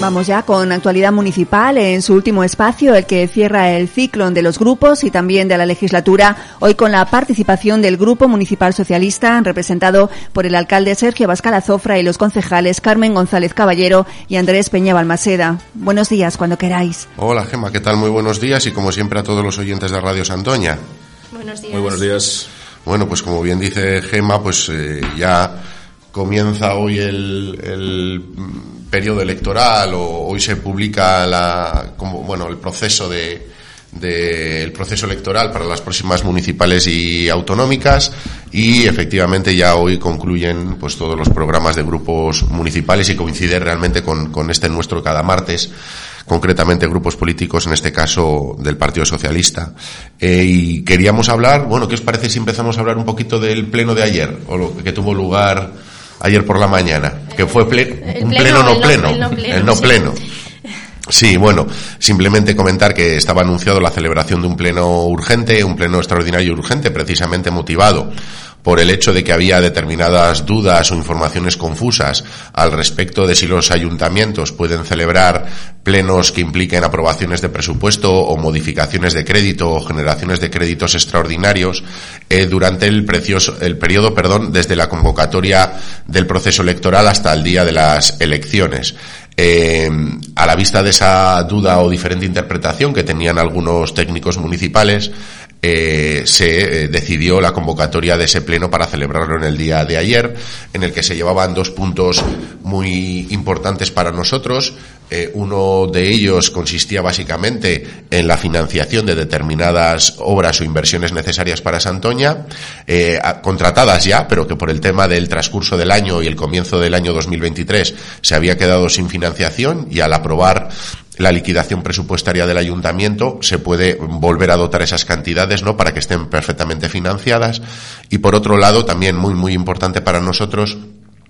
Vamos ya con actualidad municipal en su último espacio, el que cierra el ciclo de los grupos y también de la legislatura, hoy con la participación del Grupo Municipal Socialista, representado por el alcalde Sergio Bascal Azofra y los concejales Carmen González Caballero y Andrés Peña Balmaseda. Buenos días, cuando queráis. Hola, Gema, ¿qué tal? Muy buenos días y como siempre a todos los oyentes de Radio Santoña. Buenos días. Muy buenos días. Bueno, pues como bien dice Gema, pues eh, ya comienza hoy el, el periodo electoral o hoy se publica la, como, bueno, el proceso de, de, el proceso electoral para las próximas municipales y autonómicas y efectivamente ya hoy concluyen pues todos los programas de grupos municipales y coincide realmente con, con este nuestro cada martes concretamente grupos políticos, en este caso del Partido Socialista. Eh, y queríamos hablar, bueno, ¿qué os parece si empezamos a hablar un poquito del pleno de ayer, o lo que tuvo lugar ayer por la mañana, que fue un pleno, no, pleno, el no pleno. Sí, bueno, simplemente comentar que estaba anunciado la celebración de un pleno urgente, un pleno extraordinario urgente, precisamente motivado por el hecho de que había determinadas dudas o informaciones confusas al respecto de si los ayuntamientos pueden celebrar plenos que impliquen aprobaciones de presupuesto o modificaciones de crédito o generaciones de créditos extraordinarios eh, durante el, precioso, el periodo perdón, desde la convocatoria del proceso electoral hasta el día de las elecciones. Eh, a la vista de esa duda o diferente interpretación que tenían algunos técnicos municipales, eh, se eh, decidió la convocatoria de ese pleno para celebrarlo en el día de ayer, en el que se llevaban dos puntos muy importantes para nosotros. Eh, uno de ellos consistía básicamente en la financiación de determinadas obras o inversiones necesarias para Santoña, contratadas ya, pero que por el tema del transcurso del año y el comienzo del año 2023 se había quedado sin financiación y al aprobar la liquidación presupuestaria del ayuntamiento, se puede volver a dotar esas cantidades, ¿no? Para que estén perfectamente financiadas. Y por otro lado, también muy, muy importante para nosotros,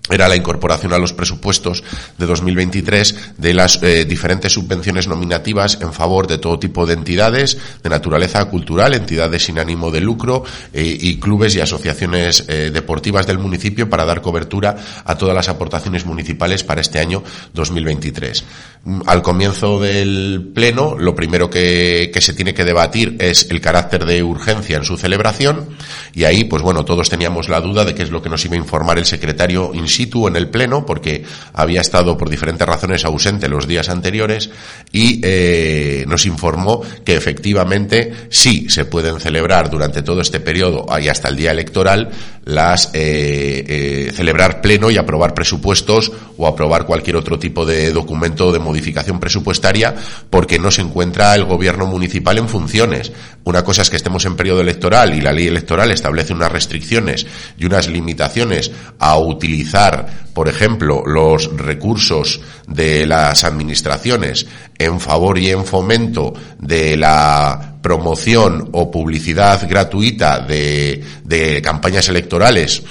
era la incorporación a los presupuestos de 2023 de las eh, diferentes subvenciones nominativas en favor de todo tipo de entidades de naturaleza cultural, entidades sin ánimo de lucro eh, y clubes y asociaciones eh, deportivas del municipio para dar cobertura a todas las aportaciones municipales para este año 2023. Mm, al comienzo del pleno, lo primero que se tiene que debatir es el carácter de urgencia en su celebración y ahí, pues bueno, todos teníamos la duda de qué es lo que nos iba a informar el secretario situ en el Pleno porque había estado por diferentes razones ausente los días anteriores y eh, nos informó que efectivamente sí se pueden celebrar durante todo este periodo y hasta el día electoral las eh, eh, celebrar pleno y aprobar presupuestos o aprobar cualquier otro tipo de documento de modificación presupuestaria porque no se encuentra el gobierno municipal en funciones. Una cosa es que estemos en periodo electoral y la ley electoral establece unas restricciones y unas limitaciones a utilizar por ejemplo, los recursos de las administraciones en favor y en fomento de la promoción o publicidad gratuita de, campañas electorales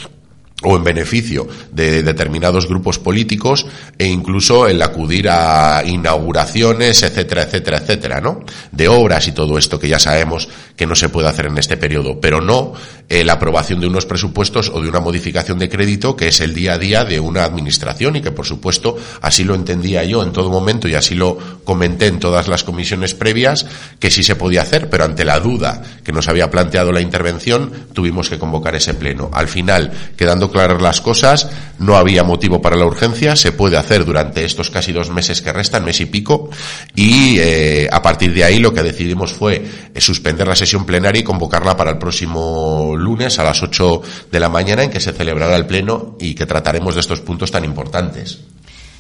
o en beneficio de determinados grupos políticos e incluso el acudir a inauguraciones, etcétera, etcétera, etcétera, ¿no? De obras y todo esto que ya sabemos que no se puede hacer en este periodo, pero no eh, la aprobación de unos presupuestos o de una modificación de crédito que es el día a día de una administración y que por supuesto así lo entendía yo en todo momento y así lo comenté en todas las comisiones previas que sí se podía hacer, pero ante la duda que nos había planteado la intervención tuvimos que convocar ese pleno. Al final, quedando claras las cosas, no había motivo para la urgencia, se puede hacer durante estos casi dos meses que restan, mes y pico, y eh, a partir de ahí lo que decidimos fue eh, suspender la sesión plenaria y convocarla para el próximo lunes a las 8 de la mañana en que se celebrará el pleno y que trataremos de estos puntos tan importantes.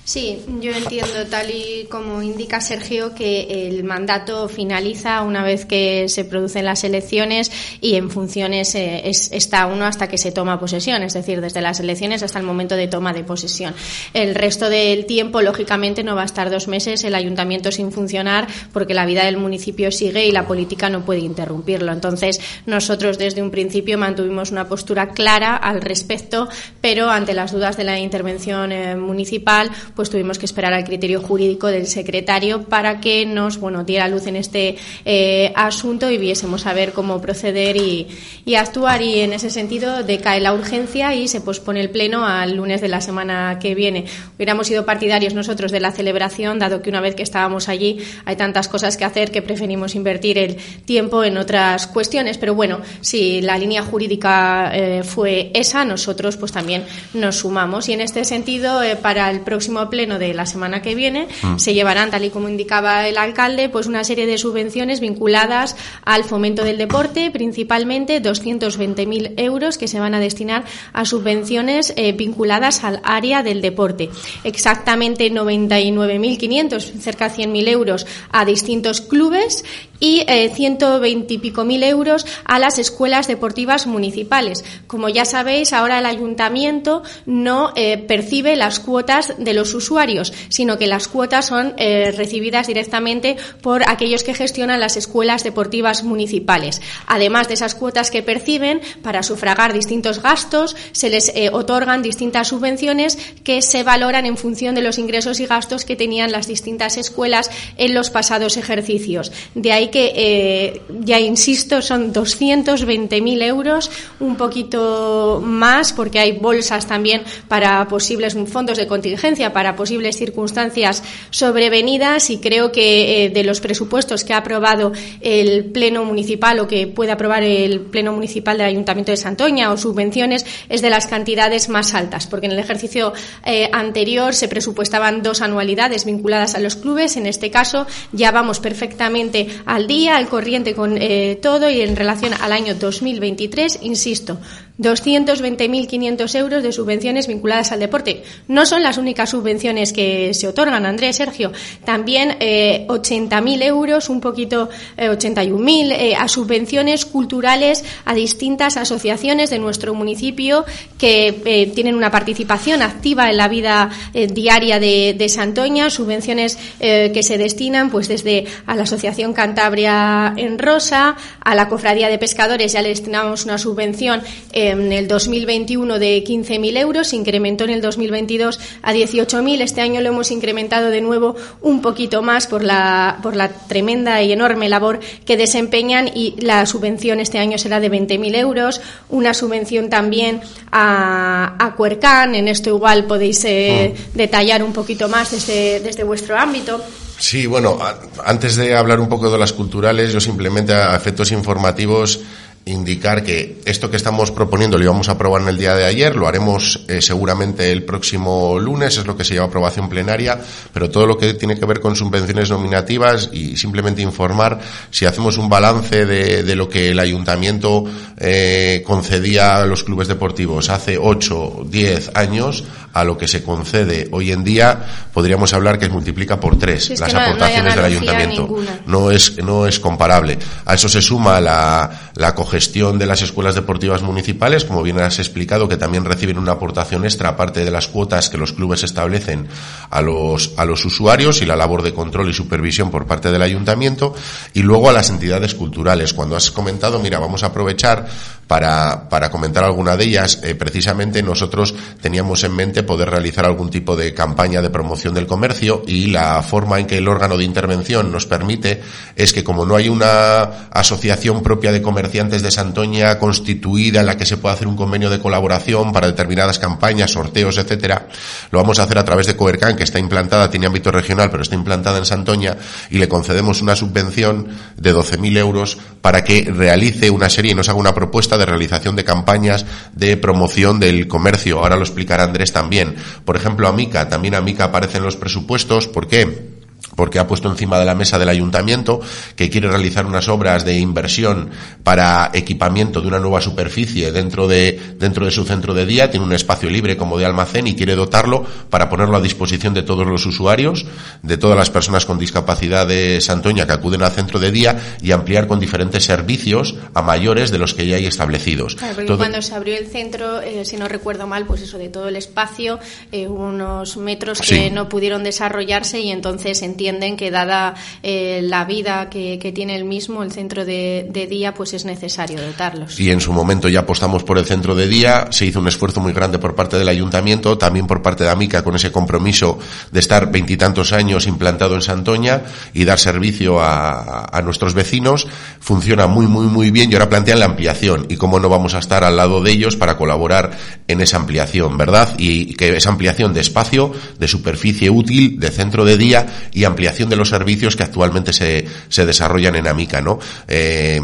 Sí, yo entiendo, tal y como indica Sergio, que el mandato finaliza una vez que se producen las elecciones y en funciones eh, está uno hasta que se toma posesión, es decir, desde las elecciones hasta el momento de toma de posesión. El resto del tiempo, lógicamente, no va a estar dos meses el ayuntamiento sin funcionar porque la vida del municipio sigue y la política no puede interrumpirlo. Entonces, nosotros desde un principio mantuvimos una postura clara al respecto, pero ante las dudas de la intervención eh, municipal, pues tuvimos que esperar al criterio jurídico del secretario para que nos bueno diera luz en este eh, asunto y viésemos a ver cómo proceder y, actuar. Y en ese sentido decae la urgencia y se pospone el pleno al lunes de la semana que viene. Hubiéramos sido partidarios nosotros de la celebración, dado que una vez que estábamos allí hay tantas cosas que hacer que preferimos invertir el tiempo en otras cuestiones, pero bueno, si la línea jurídica eh, fue esa, nosotros pues también nos sumamos. Y en este sentido eh, para el próximo pleno de la semana que viene mm. se llevarán, tal y como indicaba el alcalde, pues una serie de subvenciones vinculadas al fomento del deporte, principalmente 220.000 euros que se van a destinar a subvenciones eh, vinculadas al área del deporte. Exactamente 99.500, cerca de 100.000 euros a distintos clubes y eh, 120 y pico mil euros a las escuelas deportivas municipales. Como ya sabéis, ahora el ayuntamiento no eh, percibe las cuotas de los usuarios, sino que las cuotas son eh, recibidas directamente por aquellos que gestionan las escuelas deportivas municipales. Además de esas cuotas que perciben, para sufragar distintos gastos, se les eh, otorgan distintas subvenciones que se valoran en función de los ingresos y gastos que tenían las distintas escuelas en los pasados ejercicios. De ahí que, eh, ya insisto, son 220.000 euros, un poquito más, porque hay bolsas también para posibles fondos de contingencia, para posibles circunstancias sobrevenidas y creo que eh, de los presupuestos que ha aprobado el Pleno Municipal o que puede aprobar el Pleno Municipal del Ayuntamiento de Santoña o subvenciones es de las cantidades más altas, porque en el ejercicio eh, anterior se presupuestaban dos anualidades vinculadas a los clubes. En este caso ya vamos perfectamente al día, al corriente con eh, todo y en relación al año 2023, insisto, 220.500 euros de subvenciones vinculadas al deporte. No son las únicas subvenciones que se otorgan, Andrés, Sergio. También eh, 80.000 euros, un poquito, eh, 81.000, eh, a subvenciones culturales a distintas asociaciones de nuestro municipio que eh, tienen una participación activa en la vida eh, diaria de, de, Santoña, subvenciones que se destinan pues desde a la Asociación Cantabria en Rosa, a la Cofradía de Pescadores, ya le destinamos una subvención en el 2021 de 15.000 euros, se incrementó en el 2022 a 18.000. Este año lo hemos incrementado de nuevo un poquito más por la, por la tremenda y enorme labor que desempeñan y la subvención este año será de 20.000 euros. Una subvención también a, a Cuercán. En esto igual podéis eh, ah. detallar un poquito más desde, desde vuestro ámbito. Sí, bueno, antes de hablar un poco de las culturales, yo simplemente a efectos informativos indicar que esto que estamos proponiendo lo íbamos a aprobar en el día de ayer, lo haremos eh, seguramente el próximo lunes, es lo que se llama aprobación plenaria, pero todo lo que tiene que ver con subvenciones nominativas y simplemente informar si hacemos un balance de, de lo que el ayuntamiento eh, concedía a los clubes deportivos hace 8, 10 años, a lo que se concede hoy en día, podríamos hablar que multiplica por tres las aportaciones del ayuntamiento. No es, no es comparable. A eso se suma la, la cogestión de las escuelas deportivas municipales, como bien has explicado, que también reciben una aportación extra, aparte de las cuotas que los clubes establecen a los, a los usuarios y la labor de control y supervisión por parte del ayuntamiento, y luego a las entidades culturales. Cuando has comentado, mira, vamos a aprovechar para, para comentar alguna de ellas, eh, precisamente nosotros teníamos en mente poder realizar algún tipo de campaña de promoción del comercio y la forma en que el órgano de intervención nos permite es que como no hay una asociación propia de comerciantes de Santoña constituida en la que se pueda hacer un convenio de colaboración para determinadas campañas, sorteos, etcétera, lo vamos a hacer a través de Coercan, que está implantada, tiene ámbito regional, pero está implantada en Santoña y le concedemos una subvención de 12.000 euros para que realice una serie y nos haga una propuesta de realización de campañas de promoción del comercio. Ahora lo explicará Andrés también. Por ejemplo, Amica, también Amica aparece en los presupuestos. ¿Por qué? Porque ha puesto encima de la mesa del ayuntamiento que quiere realizar unas obras de inversión para equipamiento de una nueva superficie dentro de, dentro de su centro de día, tiene un espacio libre como de almacén y quiere dotarlo para ponerlo a disposición de todos los usuarios, de todas las personas con discapacidad de Santoña que acuden al centro de día y ampliar con diferentes servicios a mayores de los que ya hay establecidos. cuando se abrió el centro, eh, si no recuerdo mal, pues eso de todo el espacio, eh, unos metros que no pudieron desarrollarse y entonces entienden que dada eh, la vida que, tiene el mismo, el centro de, día, pues es necesario dotarlos. Y en su momento ya apostamos por el centro de día, se hizo un esfuerzo muy grande por parte del ayuntamiento, también por parte de Amica con ese compromiso de estar veintitantos años implantado en Santoña y dar servicio a, a nuestros vecinos. Funciona muy, muy, muy bien y ahora plantean la ampliación y cómo no vamos a estar al lado de ellos para colaborar en esa ampliación, ¿verdad? Y que esa ampliación de espacio, de superficie útil, de centro de día y ampliación de los servicios que actualmente se, se desarrollan en Amica, ¿no? Eh,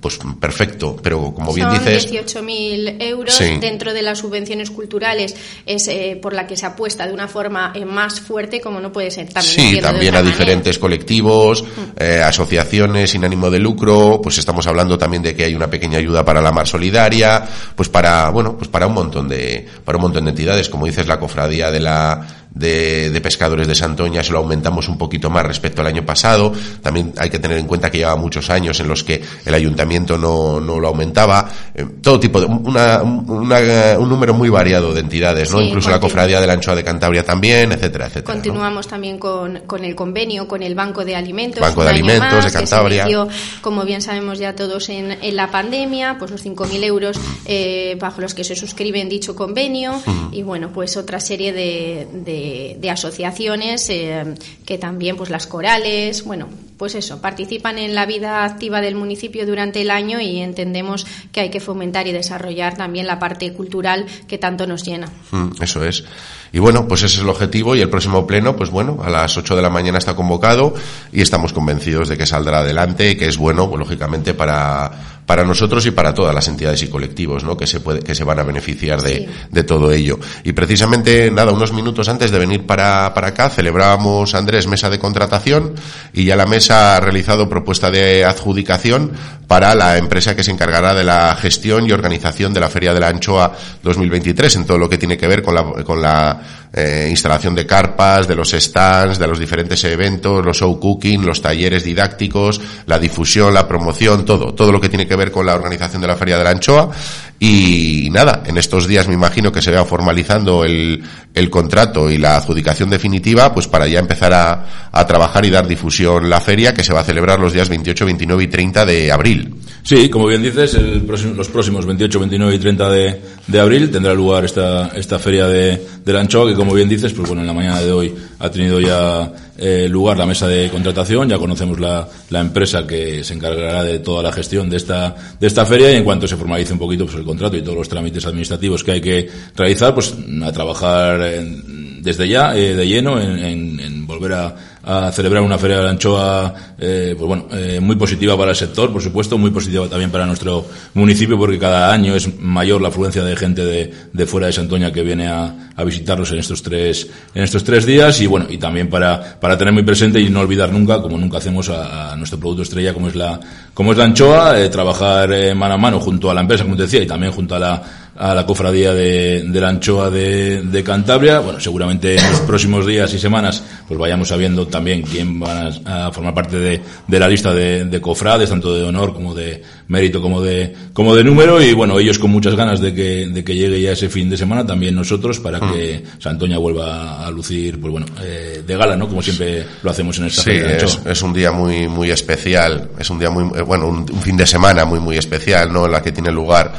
pues perfecto, pero como bien dices... 18.000 euros dentro de las subvenciones culturales es eh, por la que se apuesta de una forma eh, más fuerte, como no puede ser también. Sí, también a diferentes colectivos, mm. asociaciones sin ánimo de lucro, pues estamos hablando también de que hay una pequeña ayuda para la mar solidaria, pues para, bueno, pues para un montón de, para un montón de entidades, como dices, la cofradía de la, de, de, pescadores de Santoña se lo aumentamos un poquito más respecto al año pasado. También hay que tener en cuenta que lleva muchos años en los que el ayuntamiento no, no lo aumentaba. Eh, todo tipo de, una, una, un número muy variado de entidades, ¿no? Incluso la cofradía de la anchoa de Cantabria también, etcétera, etcétera. Continuamos también con, con el convenio con el Banco de Alimentos. Banco de Alimentos de Cantabria. como bien sabemos ya todos en, en la pandemia, pues los 5.000 euros eh, bajo los que se suscriben dicho convenio y bueno, pues otra serie de de, asociaciones eh, que también, pues las corales, bueno, pues eso, participan en la vida activa del municipio durante el año y entendemos que hay que fomentar y desarrollar también la parte cultural que tanto nos llena. Mm, eso es. Y bueno, pues ese es el objetivo y el próximo pleno, pues bueno, a las 8 de la mañana está convocado y estamos convencidos de que saldrá adelante y que es bueno, pues, lógicamente, para, para nosotros y para todas las entidades y colectivos, ¿no? Que se puede, que se van a beneficiar de, de todo ello. Y precisamente, nada, unos minutos antes de venir para, para acá, celebrábamos, Andrés, mesa de contratación y ya la mesa ha realizado propuesta de adjudicación para la empresa que se encargará de la gestión y organización de la Feria de la Anchoa 2023 en todo lo que tiene que ver con la, con la eh, instalación de carpas, de los stands, de los diferentes eventos, los show cooking, los talleres didácticos, la difusión, la promoción, todo, todo lo que tiene que ver con la organización de la Feria de la Anchoa. Y nada, en estos días me imagino que se vea formalizando el, el contrato y la adjudicación definitiva, pues para ya empezar a, a trabajar y dar difusión la feria que se va a celebrar los días 28, 29 y 30 de abril. Sí, como bien dices, el los próximos 28, 29 y 30 de, de abril tendrá lugar esta, esta feria de, de que como bien dices, pues bueno, en la mañana de hoy ha tenido ya eh, lugar la mesa de contratación, ya conocemos la, la, empresa que se encargará de toda la gestión de esta, de esta feria. Y en cuanto se formalice un poquito pues, el contrato y todos los trámites administrativos que hay que realizar, pues a trabajar desde ya eh, de lleno en, en, en volver a a celebrar una feria de la anchoa eh, pues bueno, eh, muy positiva para el sector, por supuesto, muy positiva también para nuestro municipio porque cada año es mayor la afluencia de gente de, de fuera de Santoña que viene a, a, visitarnos en estos tres en estos tres días. Y bueno y también para, para tener muy presente y no olvidar nunca como nunca hacemos a, a nuestro producto estrella como es la como es la anchoa eh, trabajar eh, mano a mano junto a la empresa como te decía y también junto a la a la cofradía de, de la anchoa de, de, Cantabria. Bueno, seguramente en los próximos días y semanas pues vayamos sabiendo también quién va a, formar parte de, de la lista de, de, cofrades, tanto de honor como de mérito como de, como de número. Y bueno, ellos con muchas ganas de que, de que llegue ya ese fin de semana, también nosotros, para que mm. Santoña vuelva a lucir, pues bueno, eh, de gala, ¿no? Como siempre lo hacemos en esta sí, es, es, un día muy, muy especial. Es un día muy, eh, bueno, un, un fin de semana muy, muy especial, ¿no? En la que tiene lugar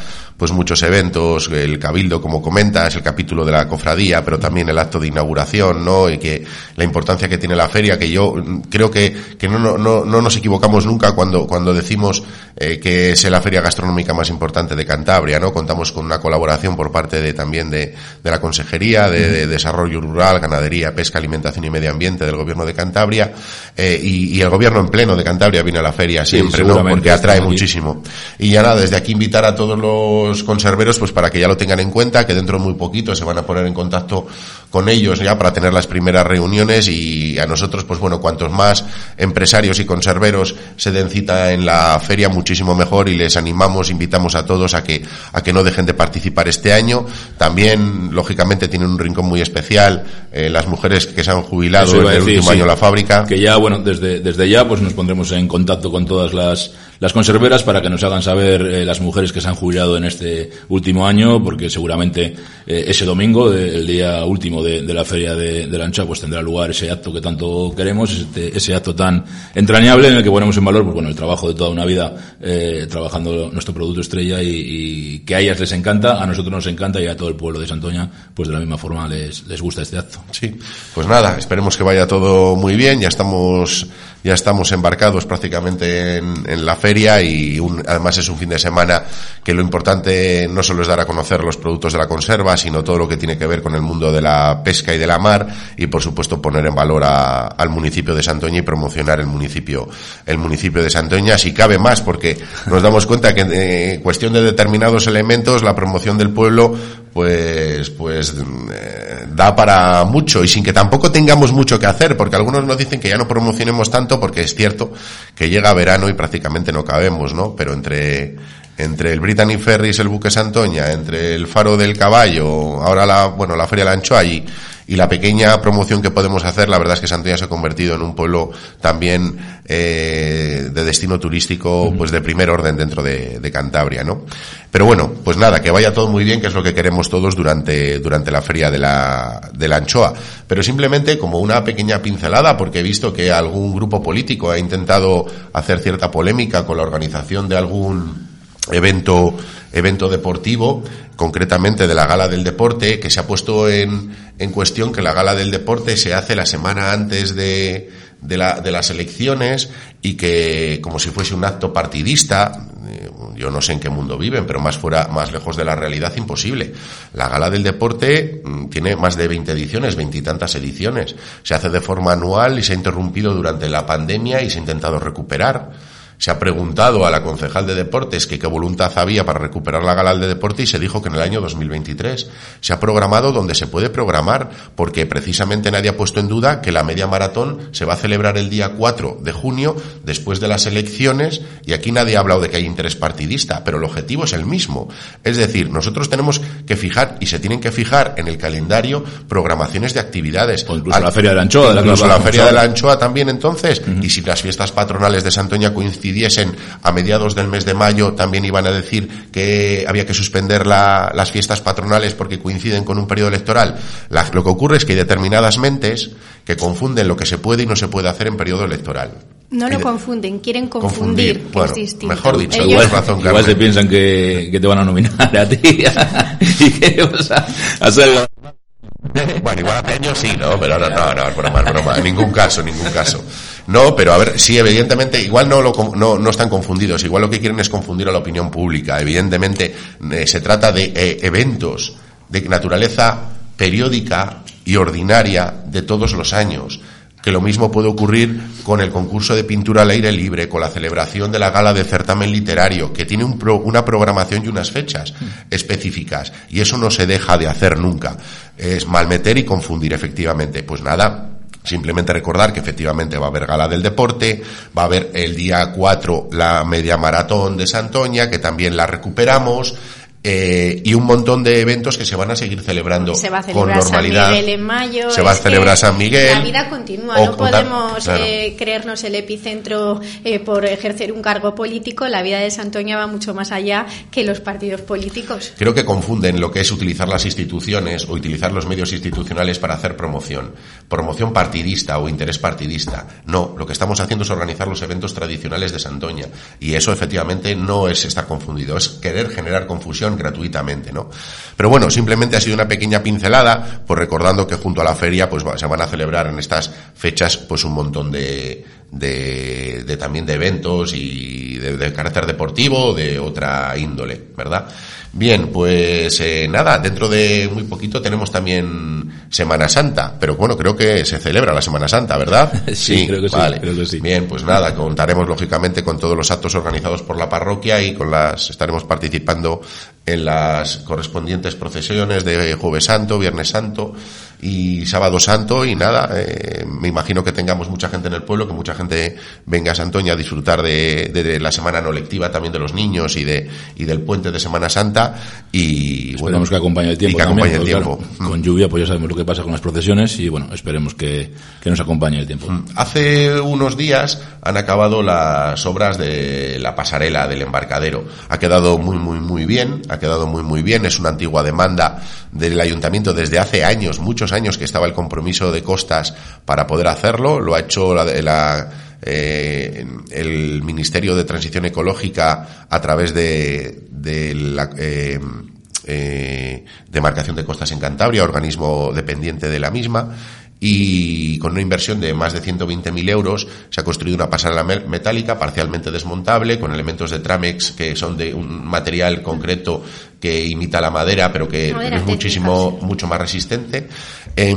pues muchos eventos, el cabildo, como comentas, el capítulo de la cofradía, pero también el acto de inauguración, ¿no? Y que la importancia que tiene la feria, que yo creo que, que no, no, no nos equivocamos nunca cuando, cuando decimos eh, que es la feria gastronómica más importante de Cantabria, ¿no? Contamos con una colaboración por parte de también de, de la Consejería de, Desarrollo Rural, Ganadería, Pesca, Alimentación y Medio Ambiente del Gobierno de Cantabria eh, y, y, el Gobierno en pleno de Cantabria viene a la feria siempre, ¿no? Porque atrae muchísimo. Y ya nada, desde aquí invitar a todos los conserveros pues para que ya lo tengan en cuenta, que dentro de muy poquito se van a poner en contacto con ellos ya para tener las primeras reuniones y a nosotros pues bueno, cuantos más empresarios y conserveros se den cita en la feria, muchísimo mejor y les animamos, invitamos a todos a que, a que no dejen de participar este año. También, lógicamente, tienen un rincón muy especial eh, las mujeres que se han jubilado en el último año en la fábrica. Que ya, bueno, desde, desde ya pues nos pondremos en contacto con todas las, las conserveras para que nos hagan saber eh, las mujeres que se han jubilado en este último año, porque seguramente eh, ese domingo, el día último de, la feria de, de, la ancha, pues tendrá lugar ese acto que tanto queremos, ese, ese acto tan entrañable en el que ponemos en valor pues, bueno, el trabajo de toda una vida eh, trabajando nuestro producto estrella y, que a ellas les encanta, a nosotros nos encanta y a todo el pueblo de Santoña, pues de la misma forma les, les gusta este acto. Sí, pues nada, esperemos que vaya todo muy bien, ya estamos ya estamos embarcados prácticamente en, la feria y además es un fin de semana que lo importante no solo es dar a conocer los productos de la conserva, sino todo lo que tiene que ver con el mundo de la pesca y de la mar y por supuesto poner en valor al municipio de Santoña y promocionar el municipio, el municipio de Santoña si cabe más porque nos damos cuenta que en eh, cuestión de determinados elementos la promoción del pueblo pues, pues eh, da para mucho y sin que tampoco tengamos mucho que hacer, porque algunos nos dicen que ya no promocionemos tanto, porque es cierto que llega verano y prácticamente no cabemos, ¿no? Pero entre, entre el Brittany Ferries, el buque Santoña, entre el Faro del Caballo, ahora la, bueno, la Feria de la Anchoa y, y la pequeña promoción que podemos hacer, la verdad es que Santoña se ha convertido en un pueblo también eh, de destino turístico pues de primer orden dentro de, Cantabria, ¿no? Pero bueno, pues nada, que vaya todo muy bien, que es lo que queremos todos durante, durante la feria de la, de la anchoa. Pero simplemente como una pequeña pincelada, porque he visto que algún grupo político ha intentado hacer cierta polémica con la organización de algún evento evento deportivo, concretamente de la Gala del Deporte, que se ha puesto en, en cuestión que la Gala del Deporte se hace la semana antes de, de, la, de las elecciones y que como si fuese un acto partidista, eh, yo no sé en qué mundo viven, pero más fuera, más lejos de la realidad, imposible. La Gala del Deporte mm, tiene más de 20 ediciones, veintitantas ediciones. Se hace de forma anual y se ha interrumpido durante la pandemia y se ha intentado recuperar se ha preguntado a la concejal de deportes que qué voluntad había para recuperar la gala de deporte y se dijo que en el año 2023 se ha programado donde se puede programar porque precisamente nadie ha puesto en duda que la media maratón se va a celebrar el día 4 de junio después de las elecciones y aquí nadie ha hablado de que hay interés partidista, pero el objetivo es el mismo. Es decir, nosotros tenemos que fijar y se tienen que fijar en el calendario programaciones de actividades. O incluso la Feria de la Anchoa. incluso la, Feria de la Anchoa también entonces. Y si las fiestas patronales de Santoña coinciden decidiesen a mediados del mes de mayo también iban a decir que había que suspender las fiestas patronales porque coinciden con un periodo electoral. lo que ocurre es que hay determinadas mentes que confunden lo que se puede y no se puede hacer en periodo electoral. No lo confunden, quieren confundir, Mejor dicho, igual, razón, igual se piensan que, te van a nominar a ti y que vas a hacer bueno, igual a Peño sí, ¿no? Pero no, no, no, es broma, es broma. En ningún caso, en ningún caso. No, pero a ver, sí, evidentemente, igual no, lo, no, no están confundidos. Igual lo que quieren es confundir a la opinión pública. Evidentemente, eh, se trata de eh, eventos de naturaleza periódica y ordinaria de todos los años que lo mismo puede ocurrir con el concurso de pintura al aire libre, con la celebración de la gala de certamen literario, que tiene un una programación y unas fechas específicas, y eso no se deja de hacer nunca. Es malmeter y confundir, efectivamente. Pues nada, Simplemente recordar que efectivamente va a haber gala del deporte, va a haber el día 4 la media maratón de Santoña, que también la recuperamos, eh, y un montón de eventos que se van a seguir celebrando se va a con normalidad. San Miguel en mayo. Se va a celebrar San Miguel. La vida continúa, no podemos eh, creernos el epicentro eh, por ejercer un cargo político. La vida de Santoña va mucho más allá que los partidos políticos. Creo que confunden lo que es utilizar las instituciones o utilizar los medios institucionales para hacer promoción. Promoción partidista o interés partidista. No, lo que estamos haciendo es organizar los eventos tradicionales de Santoña. Y eso efectivamente no es estar confundido, es querer generar confusión gratuitamente, ¿no? Pero bueno, simplemente ha sido una pequeña pincelada, pues recordando que junto a la feria, pues se van a celebrar en estas fechas, pues un montón de, de, de también de eventos y de, de carácter deportivo, de otra índole, ¿verdad? Bien, pues eh, nada, dentro de muy poquito tenemos también Semana Santa, pero bueno, creo que se celebra la Semana Santa, ¿verdad? Sí, creo que sí, vale. creo que sí. Bien, pues nada, contaremos lógicamente con todos los actos organizados por la parroquia y con las estaremos participando en las correspondientes procesiones de Jueves Santo, Viernes Santo y Sábado Santo y nada, eh, me imagino que tengamos mucha gente en el pueblo, que mucha gente venga a Santoña a disfrutar de, de- de la semana no lectiva también de los niños y de y del puente de Semana Santa y bueno, Esperemos que acompañe el tiempo. y que acompañe también, el tiempo. claro, con lluvia, pues ya sabemos lo que pasa con las procesiones y bueno, esperemos que, que nos acompañe el tiempo. Hace unos días han acabado las obras de la pasarela del embarcadero. Ha quedado muy, muy, muy bien. Ha quedado muy, muy bien. Es una antigua demanda del ayuntamiento desde hace años, muchos años que estaba el compromiso de costas para poder hacerlo. Lo ha hecho la, la eh, el Ministerio de Transición Ecológica a través de, de la, eh, eh, demarcación de costas en Cantabria, organismo dependiente de la misma, y con una inversión de más de 120.000 euros se ha construido una pasarela me- metálica parcialmente desmontable con elementos de Tramex que son de un material concreto que imita la madera pero que Madera es técnica, muchísimo sí. mucho más resistente. Eh,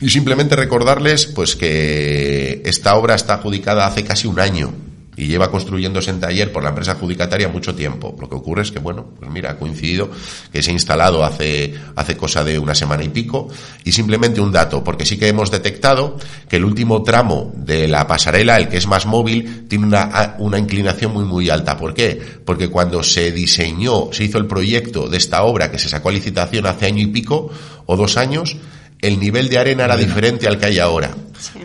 y simplemente recordarles pues que esta obra está adjudicada hace casi un año y lleva construyéndose en taller por la empresa adjudicataria mucho tiempo. Lo que ocurre es que, bueno, pues mira, ha coincidido que se ha instalado hace, hace cosa de una semana y pico. Y simplemente un dato, porque sí que hemos detectado que el último tramo de la pasarela, el que es más móvil, tiene una, una inclinación muy, muy alta. ¿Por qué? Porque cuando se diseñó, se hizo el proyecto de esta obra que se sacó a licitación hace año y pico o dos años, el nivel de arena era diferente al que hay ahora.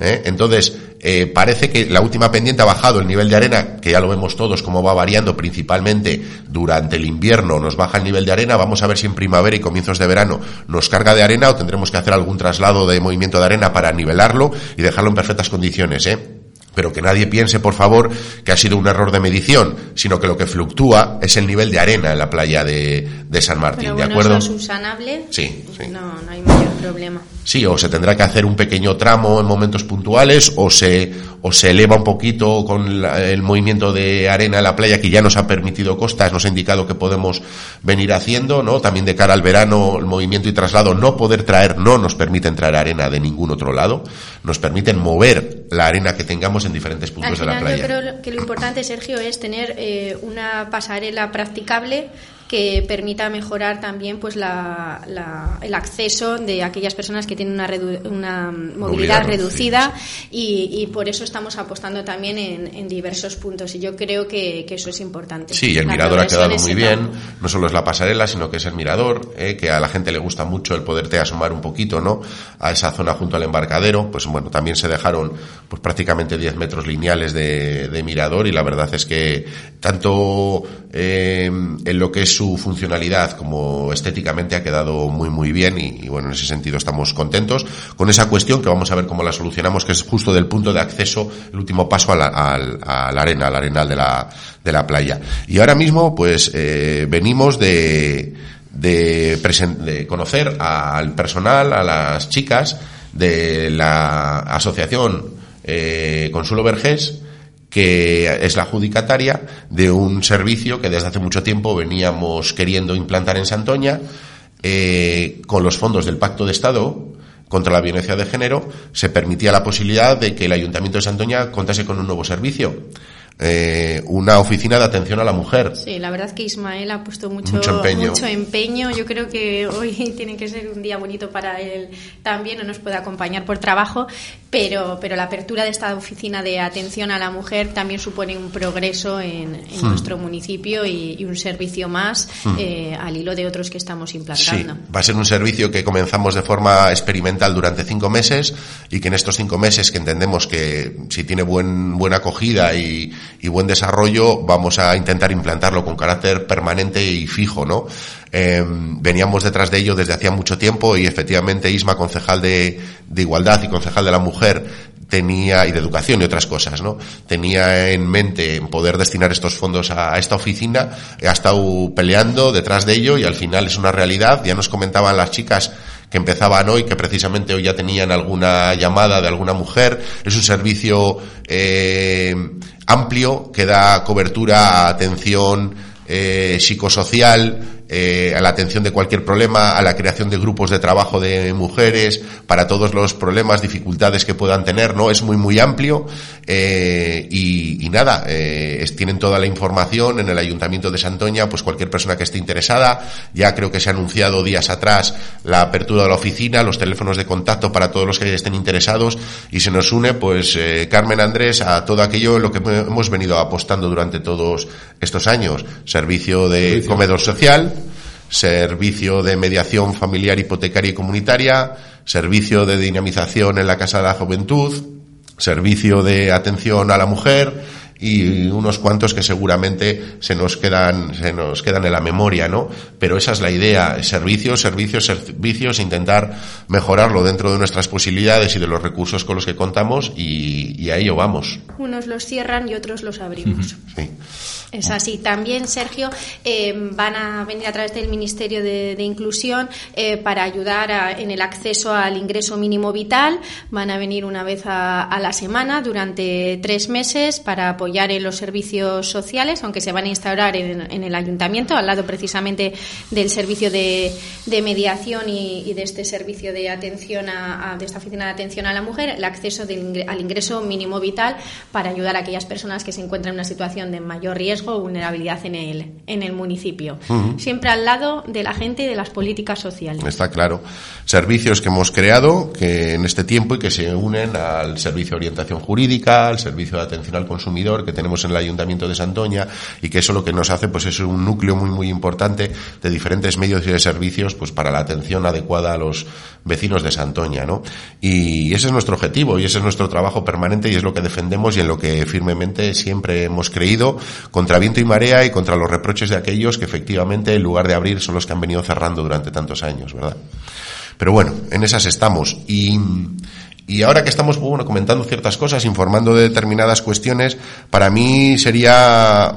¿eh? Entonces, eh, parece que la última pendiente ha bajado el nivel de arena, que ya lo vemos todos cómo va variando principalmente durante el invierno, nos baja el nivel de arena, vamos a ver si en primavera y comienzos de verano nos carga de arena o tendremos que hacer algún traslado de movimiento de arena para nivelarlo y dejarlo en perfectas condiciones, ¿eh? Pero que nadie piense, por favor, que ha sido un error de medición, sino que lo que fluctúa es el nivel de arena en la playa de, de San Martín, Pero ¿de bueno, acuerdo? eso es subsanable. Sí, sí. No, no hay mayor problema. Sí, o se tendrá que hacer un pequeño tramo en momentos puntuales, o se, o se eleva un poquito con la- el movimiento de arena en la playa que ya nos ha permitido costas, nos ha indicado que podemos venir haciendo, ¿no? También de cara al verano, el movimiento y traslado, no poder traer, no nos permiten traer arena de ningún otro lado, nos permiten mover la arena que tengamos en diferentes puntos Al de la final playa. yo creo que lo importante, Sergio, es tener eh, una pasarela practicable que permita mejorar también pues la, la- el acceso de aquellas personas que tienen una, redu- una movilidad Movilidad reducida y, y por eso estamos apostando también en, en diversos puntos y yo creo que, que eso es importante. Sí, el La mirador ha quedado muy bien. No solo es la pasarela, sino que es el mirador, eh, que a la gente le gusta mucho el poderte asomar un poquito, ¿no? A esa zona junto al embarcadero. Pues bueno, también se dejaron pues prácticamente 10 metros lineales de, de mirador y la verdad es que tanto eh, en lo que es su funcionalidad como estéticamente ha quedado muy muy bien y, bueno, en ese sentido estamos contentos con esa cuestión que vamos a ver cómo la solucionamos, que es justo del punto de acceso, el último paso a la, al- a la arena, al arenal de la, de la playa. Y ahora mismo, pues, eh, venimos de, de, de conocer al personal, a las chicas de la asociación eh, Consuelo Vergés, que es la adjudicataria de un servicio que desde hace mucho tiempo veníamos queriendo implantar en Santoña, eh, con los fondos del Pacto de Estado contra la violencia de género, se permitía la posibilidad de que el Ayuntamiento de Santoña contase con un nuevo servicio, eh, una oficina de atención a la mujer. Sí, la verdad que Ismael ha puesto mucho, Mucho empeño. mucho empeño. Yo creo que hoy tiene que ser un día bonito para él también, no nos puede acompañar por trabajo, pero, pero la apertura de esta oficina de atención a la mujer también supone un progreso en, en Hmm. nuestro municipio y, y un servicio más eh, al hilo de otros que estamos Sí, implantando. va a ser un servicio que comenzamos de forma experimental durante cinco meses y que en estos cinco meses que entendemos que si tiene buen, buena acogida y, y buen desarrollo, vamos a intentar implantarlo con carácter permanente y fijo, ¿no? Eh, veníamos detrás de ello desde hacía mucho tiempo y efectivamente Isma, concejal de, Igualdad y concejal de la Mujer, tenía y de educación y otras cosas, ¿no? Tenía en mente poder destinar estos fondos a, a esta oficina, ha estado peleando detrás de ello y al final es una realidad. Ya nos comentaban las chicas que empezaban hoy, que precisamente hoy ya tenían alguna llamada de alguna mujer. Es un servicio eh, amplio que da cobertura a atención eh, psicosocial, eh, a la atención de cualquier problema, a la creación de grupos de trabajo de mujeres, para todos los problemas, dificultades que puedan tener, ¿no? Es muy, muy amplio eh, y, nada, eh, tienen toda la información en el Ayuntamiento de Santoña, pues cualquier persona que esté interesada, ya creo que se ha anunciado días atrás la apertura de la oficina, los teléfonos de contacto para todos los que estén interesados y se nos une, pues, Carmen Andrés, a todo aquello en lo que hemos venido apostando durante todos estos años. Servicio de comedor social, servicio de mediación familiar, hipotecaria y comunitaria, servicio de dinamización en la Casa de la Juventud, servicio de atención a la mujer y unos cuantos que seguramente se nos quedan se nos quedan en la memoria, ¿no? Pero esa es la idea, servicios, servicios, servicios, intentar mejorarlo dentro de nuestras posibilidades y de los recursos con los que contamos y, y a ello vamos. Unos los cierran y otros los abrimos. Sí. Es así. También, Sergio, eh, van a venir a través del Ministerio de, Inclusión eh, para ayudar en el acceso al ingreso mínimo vital. Van a venir una vez a, la semana durante tres meses para apoyar en los servicios sociales, aunque se van a instaurar en, el ayuntamiento, al lado precisamente del servicio de, mediación y, de este servicio de atención a, de esta oficina de atención a la mujer, el acceso al ingreso mínimo vital para ayudar a aquellas personas que se encuentran en una situación de mayor riesgo o vulnerabilidad en el, en el municipio. Siempre al lado de la gente y de las políticas sociales. Está claro. Servicios que hemos creado que en este tiempo y que se unen al servicio de orientación jurídica, al servicio de atención al consumidor que tenemos en el Ayuntamiento de Santoña y que eso lo que nos hace pues es un núcleo muy muy importante de diferentes medios y de servicios pues para la atención adecuada a los vecinos de Santoña, ¿no? Y ese es nuestro objetivo y ese es nuestro trabajo permanente y es lo que defendemos y en lo que firmemente siempre hemos creído contra viento y marea y contra los reproches de aquellos que efectivamente en lugar de abrir son los que han venido cerrando durante tantos años, ¿verdad? Pero bueno, en esas estamos y y ahora que estamos bueno, comentando ciertas cosas, informando de determinadas cuestiones, para mí sería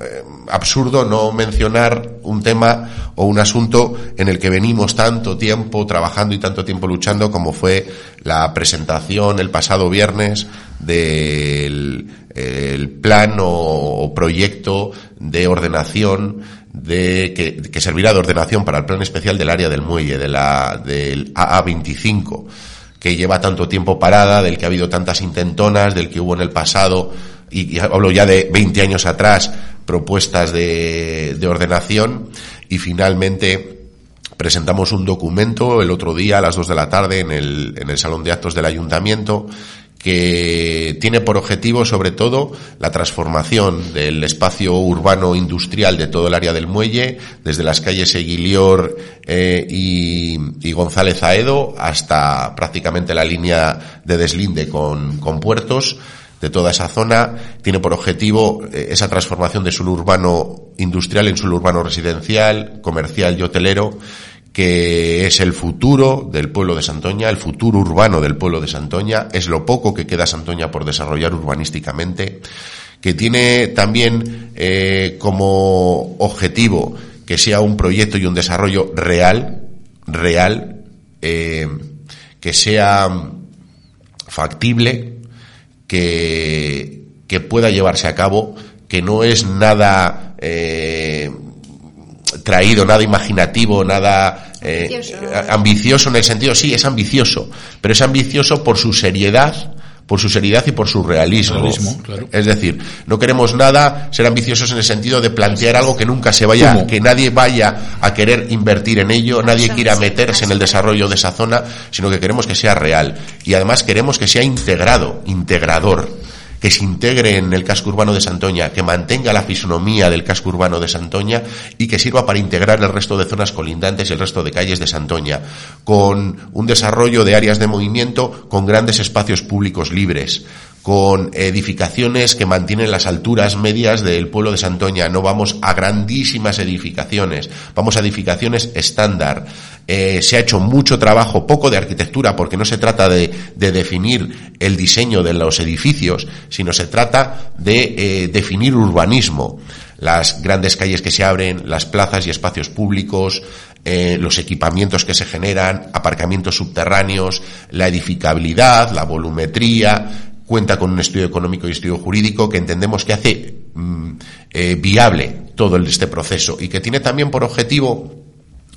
eh, absurdo no mencionar un tema o un asunto en el que venimos tanto tiempo trabajando y tanto tiempo luchando como fue la presentación el pasado viernes del plan o, proyecto de ordenación de que, servirá de ordenación para el plan especial del área del muelle de la del AA25 que lleva tanto tiempo parada, del que ha habido tantas intentonas, del que hubo en el pasado y, hablo ya de 20 años atrás, propuestas de, de ordenación y finalmente presentamos un documento el otro día a las 2 de la tarde en el, en el Salón de Actos del Ayuntamiento que tiene por objetivo sobre todo la transformación del espacio urbano industrial de todo el área del muelle, desde las calles Eguilior eh, y, González Aedo hasta prácticamente la línea de deslinde con, con puertos de toda esa zona, tiene por objetivo eh, esa transformación de suelo urbano industrial en suelo urbano residencial, comercial y hotelero, que es el futuro del pueblo de Santoña, el futuro urbano del pueblo de Santoña, es lo poco que queda Santoña por desarrollar urbanísticamente, que tiene también eh, como objetivo que sea un proyecto y un desarrollo real, real, eh, que sea factible, que, que pueda llevarse a cabo, que no es nada eh, traído, nada imaginativo, nada eh, ambicioso. en el sentido, sí, es ambicioso, pero es ambicioso por su seriedad, por su seriedad y por su realismo. Es decir, no queremos nada ser ambiciosos en el sentido de plantear algo que nunca se vaya, que nadie vaya a querer invertir en ello, nadie quiera meterse en el desarrollo de esa zona, sino que queremos que sea real. Y además queremos que sea integrado, integrador que se integre en el casco urbano de Santoña, que mantenga la fisonomía del casco urbano de Santoña y que sirva para integrar el resto de zonas colindantes y el resto de calles de Santoña, con un desarrollo de áreas de movimiento con grandes espacios públicos libres, con edificaciones que mantienen las alturas medias del pueblo de Santoña. No vamos a grandísimas edificaciones, vamos a edificaciones estándar. Eh, se ha hecho mucho trabajo, poco de arquitectura, porque no se trata de, definir el diseño de los edificios, sino se trata de eh, definir urbanismo las grandes calles que se abren, las plazas y espacios públicos, eh, los equipamientos que se generan, aparcamientos subterráneos, la edificabilidad, la volumetría, cuenta con un estudio económico y estudio jurídico que entendemos que hace mm, eh, viable todo este proceso y que tiene también por objetivo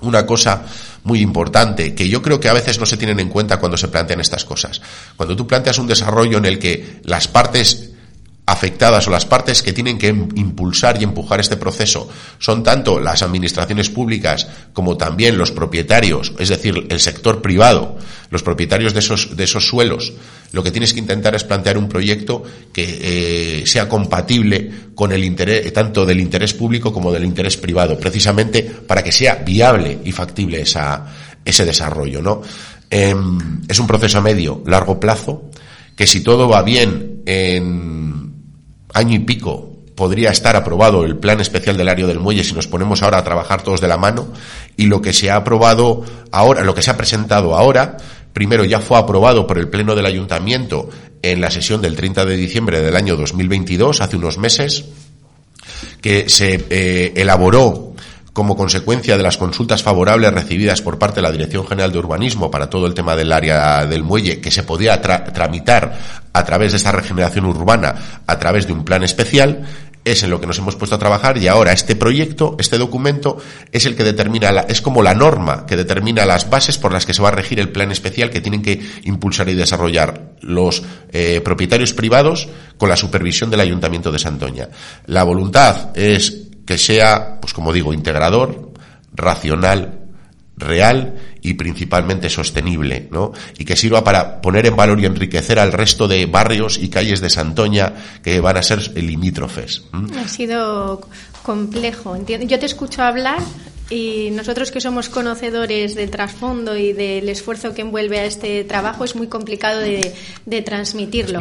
una cosa muy importante que yo creo que a veces no se tienen en cuenta cuando se plantean estas cosas. Cuando tú planteas un desarrollo en el que las partes afectadas o las partes que tienen que impulsar y empujar este proceso son tanto las administraciones públicas como también los propietarios, es decir, el sector privado, los propietarios de esos, de esos suelos. Lo que tienes que intentar es plantear un proyecto que eh, sea compatible con el interés, tanto del interés público como del interés privado, precisamente para que sea viable y factible esa, ese desarrollo, ¿no? Em, es un proceso a medio, largo plazo, que si todo va bien en año y pico podría estar aprobado el plan especial del área del muelle si nos ponemos ahora a trabajar todos de la mano y lo que se ha aprobado ahora, lo que se ha presentado ahora, primero ya fue aprobado por el pleno del ayuntamiento en la sesión del 30 de diciembre del año 2022, hace unos meses, que se eh, elaboró como consecuencia de las consultas favorables recibidas por parte de la Dirección General de Urbanismo para todo el tema del área del muelle, que se podía tramitar a través de esa regeneración urbana, a través de un plan especial, es en lo que nos hemos puesto a trabajar y ahora este proyecto, este documento, es el que determina, la, es como la norma que determina las bases por las que se va a regir el plan especial que tienen que impulsar y desarrollar los eh, propietarios privados con la supervisión del Ayuntamiento de Santoña. La voluntad es que sea, pues como digo, integrador, racional, real y principalmente sostenible, ¿no? Y que sirva para poner en valor y enriquecer al resto de barrios y calles de Santoña que van a ser limítrofes. Ha sido complejo. Yo te escucho hablar y nosotros que somos conocedores del trasfondo y del esfuerzo que envuelve a este trabajo es muy complicado de, de transmitirlo.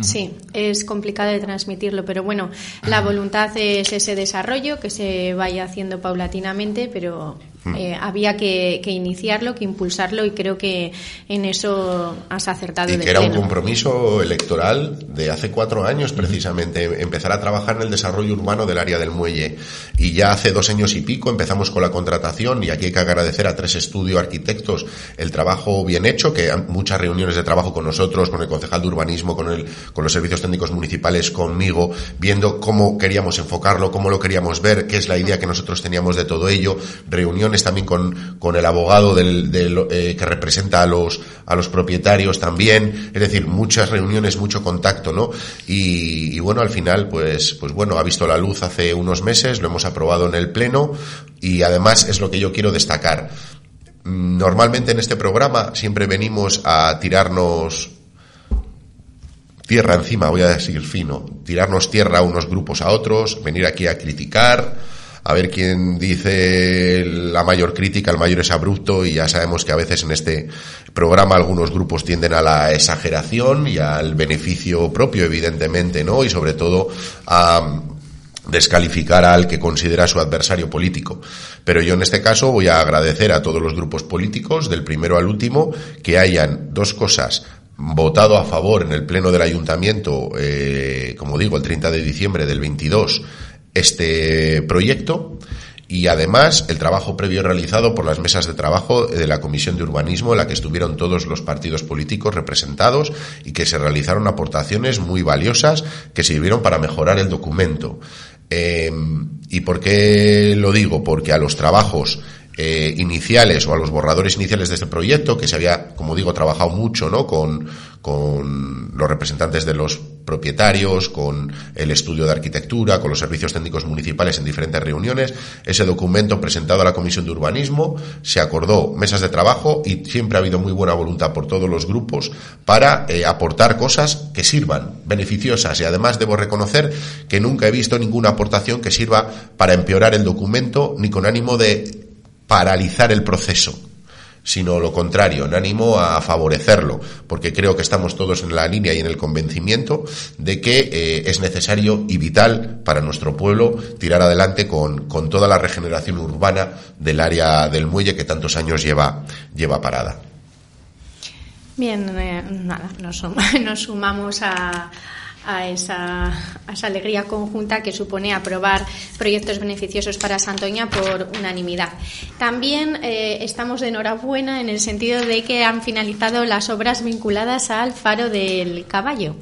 Sí, es complicado de transmitirlo, pero bueno, la voluntad es ese desarrollo que se vaya haciendo paulatinamente, pero. Eh, había que, iniciarlo, que impulsarlo y creo que en eso has acertado. Y que era un compromiso electoral de hace cuatro años precisamente, empezar a trabajar en el desarrollo urbano del área del muelle. Y ya hace dos años y pico empezamos con la contratación y aquí hay que agradecer a tres estudios arquitectos el trabajo bien hecho, que han muchas reuniones de trabajo con nosotros, con el concejal de urbanismo, con, el, con los servicios técnicos municipales, conmigo, viendo cómo queríamos enfocarlo, cómo lo queríamos ver, qué es la idea que nosotros teníamos de todo ello, reuniones también con, con el abogado eh, que representa a los, a los propietarios también, es decir, muchas reuniones, mucho contacto, ¿no? Y, bueno, al final, pues, pues bueno, ha visto la luz hace unos meses, lo hemos aprobado en el Pleno y además es lo que yo quiero destacar. Normalmente en este programa siempre venimos a tirarnos tierra encima, voy a decir fino, tirarnos tierra a unos grupos a otros, venir aquí a criticar, a ver quién dice la mayor crítica, el mayor es abrupto y ya sabemos que a veces en este programa algunos grupos tienden a la exageración y al beneficio propio, evidentemente, ¿no? Y sobre todo a descalificar al que considera su adversario político. Pero yo en este caso voy a agradecer a todos los grupos políticos, del primero al último, que hayan dos cosas votado a favor en el Pleno del Ayuntamiento, eh, como digo, el 30 de diciembre del 22, este proyecto y además el trabajo previo realizado por las mesas de trabajo de la Comisión de Urbanismo en la que estuvieron todos los partidos políticos representados y que se realizaron aportaciones muy valiosas que sirvieron para mejorar el documento. Eh, ¿Y por qué lo digo? Porque a los trabajos eh, iniciales o a los borradores iniciales de este proyecto, que se había, como digo, trabajado mucho, ¿no? Con, con los representantes de los propietarios, con el estudio de arquitectura, con los servicios técnicos municipales en diferentes reuniones. Ese documento presentado a la Comisión de Urbanismo se acordó mesas de trabajo y siempre ha habido muy buena voluntad por todos los grupos para eh, aportar cosas que sirvan, beneficiosas. Y además debo reconocer que nunca he visto ninguna aportación que sirva para empeorar el documento ni con ánimo de paralizar el proceso, sino lo contrario, en ánimo a favorecerlo, porque creo que estamos todos en la línea y en el convencimiento de que eh, es necesario y vital para nuestro pueblo tirar adelante con, con toda la regeneración urbana del área del muelle que tantos años lleva, lleva parada. Bien, eh, nada, nos, sumamos a, a esa, a esa alegría conjunta que supone aprobar proyectos beneficiosos para Santoña por unanimidad. También eh, estamos de enhorabuena en el sentido de que han finalizado las obras vinculadas al faro del caballo.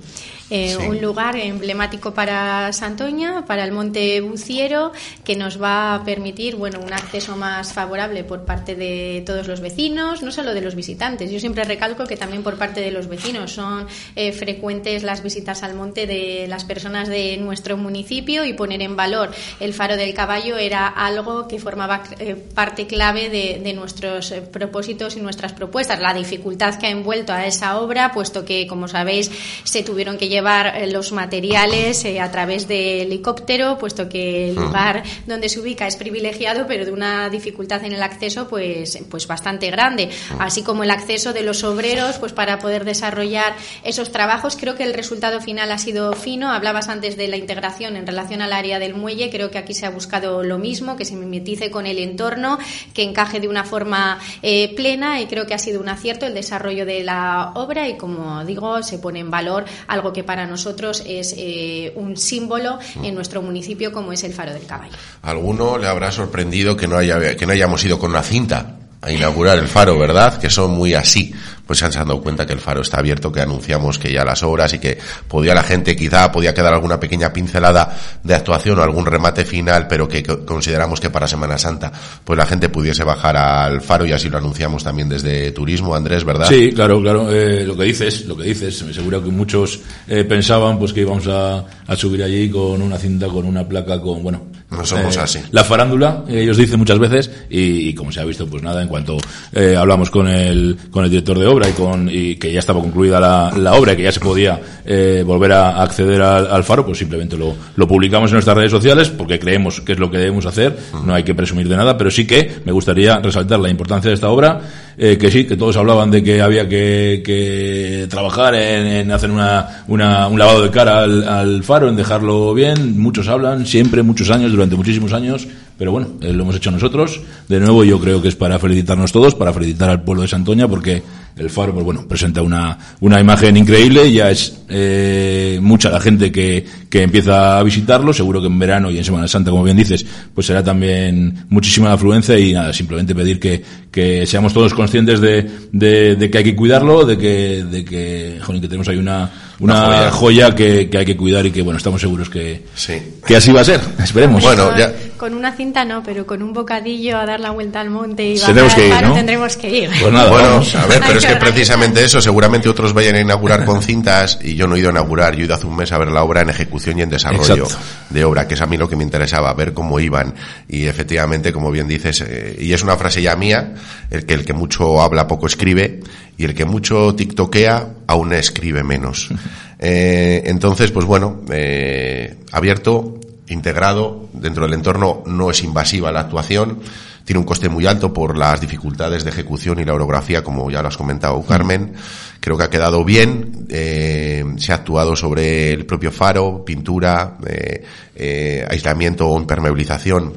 Eh, un lugar emblemático para Santoña, para el Monte Buciero, que nos va a permitir bueno, un acceso más favorable por parte de todos los vecinos, no solo de los visitantes. Yo siempre recalco que también por parte de los vecinos son eh, frecuentes las visitas al monte de las personas de nuestro municipio y poner en valor el faro del caballo era algo que formaba eh, parte clave de, de nuestros propósitos y nuestras propuestas. La dificultad que ha envuelto a esa obra, puesto que, como sabéis, se tuvieron que llevar llevar eh, los materiales eh, a través de helicóptero, puesto que el lugar donde se ubica es privilegiado, pero de una dificultad en el acceso pues, pues bastante grande. Mm. Así como el acceso de los obreros pues para poder desarrollar esos trabajos. Creo que el resultado final ha sido fino. Hablabas antes de la integración en relación al área del muelle. Creo que aquí se ha buscado lo mismo, que se mimetice con el entorno, que encaje de una forma eh, plena y creo que ha sido un acierto el desarrollo de la obra y como digo, se pone en valor algo que para nosotros es eh, un símbolo en nuestro municipio como es el Faro del Caballo. alguno le habrá sorprendido que no, que no hayamos ido con una cinta a inaugurar el faro, ¿verdad? Que son muy así. Pues se han dado cuenta que el faro está abierto, que anunciamos que ya las obras y que podía la gente, quizá podía quedar alguna pequeña pincelada de actuación o algún remate final, pero que consideramos que para Semana Santa, pues la gente pudiese bajar al faro y así lo anunciamos también desde turismo, Andrés, ¿verdad? Sí, claro, claro. Eh, lo que dices, lo que dices. Me seguro que muchos eh, pensaban pues que íbamos a, a subir allí con una cinta, con una placa, con, bueno, no somos eh, así. La farándula, ellos dicen muchas veces, y, como se ha visto, pues nada, en cuanto eh, hablamos con el, con el director de obra y con, y que ya estaba concluida la, la obra y que ya se podía eh, volver a acceder al, faro, pues simplemente lo, lo publicamos en nuestras redes sociales porque creemos que es lo que debemos hacer, no hay que presumir de nada, pero sí que me gustaría resaltar la importancia de esta obra, eh, que sí, que todos hablaban de que había que, que trabajar en, en hacer una, una, un lavado de cara al, al faro, en dejarlo bien, muchos hablan, siempre, muchos años, durante muchísimos años, pero bueno, eh, lo hemos hecho nosotros. De nuevo, yo creo que es para felicitarnos todos, para felicitar al pueblo de Santoña, porque el faro, pues bueno, presenta una, una imagen increíble, ya es eh, mucha la gente que, que empieza a visitarlo, seguro que en verano y en Semana Santa, como bien dices, pues será también muchísima afluencia y nada, simplemente pedir que, que seamos todos conscientes de, de, de que hay que cuidarlo, de que, de que, joder, que tenemos ahí una, una, joya, que, que, hay que cuidar y que, bueno, estamos seguros que, sí. que así va a ser. Esperemos. Bueno, ya. Con una cinta no, pero con un bocadillo a dar la vuelta al monte y bajar que ir, ¿no? tendremos que ir. Pues nada, bueno, vamos. a ver, pero es que precisamente eso, seguramente otros vayan a inaugurar con cintas y yo no he ido a inaugurar, yo he ido hace un mes a ver la obra en ejecución y en desarrollo Exacto. de obra, que es a mí lo que me interesaba, ver cómo iban y efectivamente, como bien dices, eh, y es una frase ya mía, el que el que mucho habla poco escribe y el que mucho tiktokea aún escribe menos. Eh, entonces, pues bueno, eh, abierto, integrado, dentro del entorno no es invasiva la actuación, tiene un coste muy alto por las dificultades de ejecución y la orografía, como ya lo has comentado, Carmen. Creo que ha quedado bien, eh, se ha actuado sobre el propio faro, pintura, eh, eh, aislamiento o impermeabilización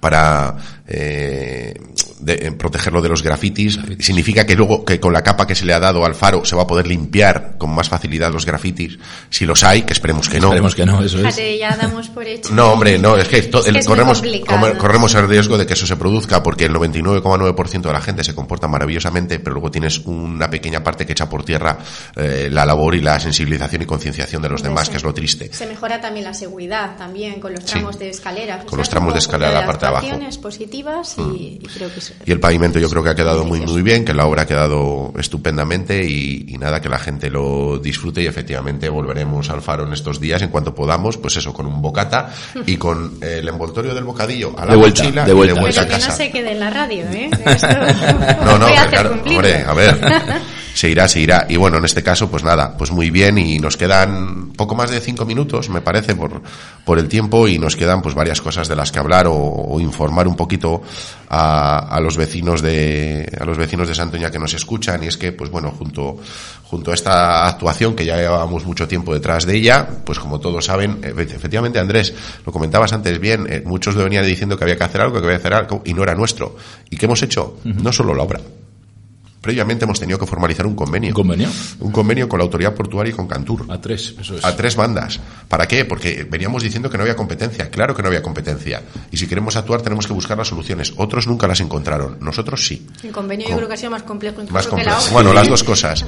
para eh, de, protegerlo de los grafitis. Significa que luego que con la capa que se le ha dado al faro se va a poder limpiar con más facilidad los grafitis, si los hay, que esperemos que no. Esperemos que no, eso es. Fíjate, ya damos por hecho. No, hombre, no, es que, to- Es que el- es muy corremos, corremos el riesgo de que eso se produzca porque el 99,9% de la gente se comporta maravillosamente, pero luego tienes una pequeña parte que echa por tierra eh, la labor y la sensibilización y concienciación de los demás, que es lo triste. Se mejora también la seguridad, también con los Sí. tramos de escalera. Con los tramos de escalera la parte de abajo. Positivas y, y creo que es- Y el pavimento yo creo que ha quedado muy muy bien, que la obra ha quedado estupendamente y, y nada, que la gente lo disfrute y efectivamente volveremos al faro en estos días en cuanto podamos, pues eso, con un bocata y con el envoltorio del bocadillo a la De vuelta, mochila de y vuelta. de vuelta Pero a que no casa. se quede en la radio, ¿eh? Esto No, no, voy a que hacer claro, hombre, a ver, se irá, se irá. Y bueno, en este caso, pues nada, pues muy bien y nos quedan poco más de cinco minutos, me parece, por, por el tiempo y nos quedan pues varias cosas de las que hablar o, o informar un poquito a, a los vecinos de, a los vecinos de Santoña que nos escuchan y es que, pues bueno, junto, junto a esta actuación que ya llevábamos mucho tiempo detrás de ella, pues como todos saben, efe- efectivamente Andrés, lo comentabas antes bien, eh, muchos venían diciendo que había que hacer algo, que había que hacer algo y no era nuestro. ¿Y qué hemos hecho? No solo la obra previamente hemos tenido que formalizar un convenio. ¿Un convenio? Un convenio con la autoridad portuaria y con Cantur. A tres, eso es. A tres bandas. ¿Para qué? Porque veníamos diciendo que no había competencia. Claro que no había competencia. Y si queremos actuar tenemos que buscar las soluciones. Otros nunca las encontraron. Nosotros sí. El convenio yo creo que ha sido más complejo. Más que complejo. la. Bueno, las dos cosas.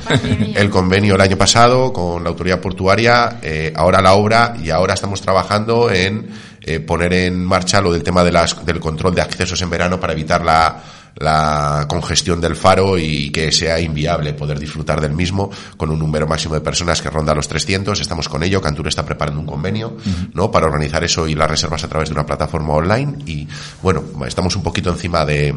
El convenio el año pasado con la autoridad portuaria, eh, ahora la obra y ahora estamos trabajando en eh, poner en marcha lo del tema de las, del control de accesos en verano para evitar la, la congestión del faro y que sea inviable poder disfrutar del mismo con un número máximo de personas que ronda los 300. Estamos con ello. Cantur está preparando un convenio, ¿no? Para organizar eso y las reservas a través de una plataforma online y, bueno, estamos un poquito encima de,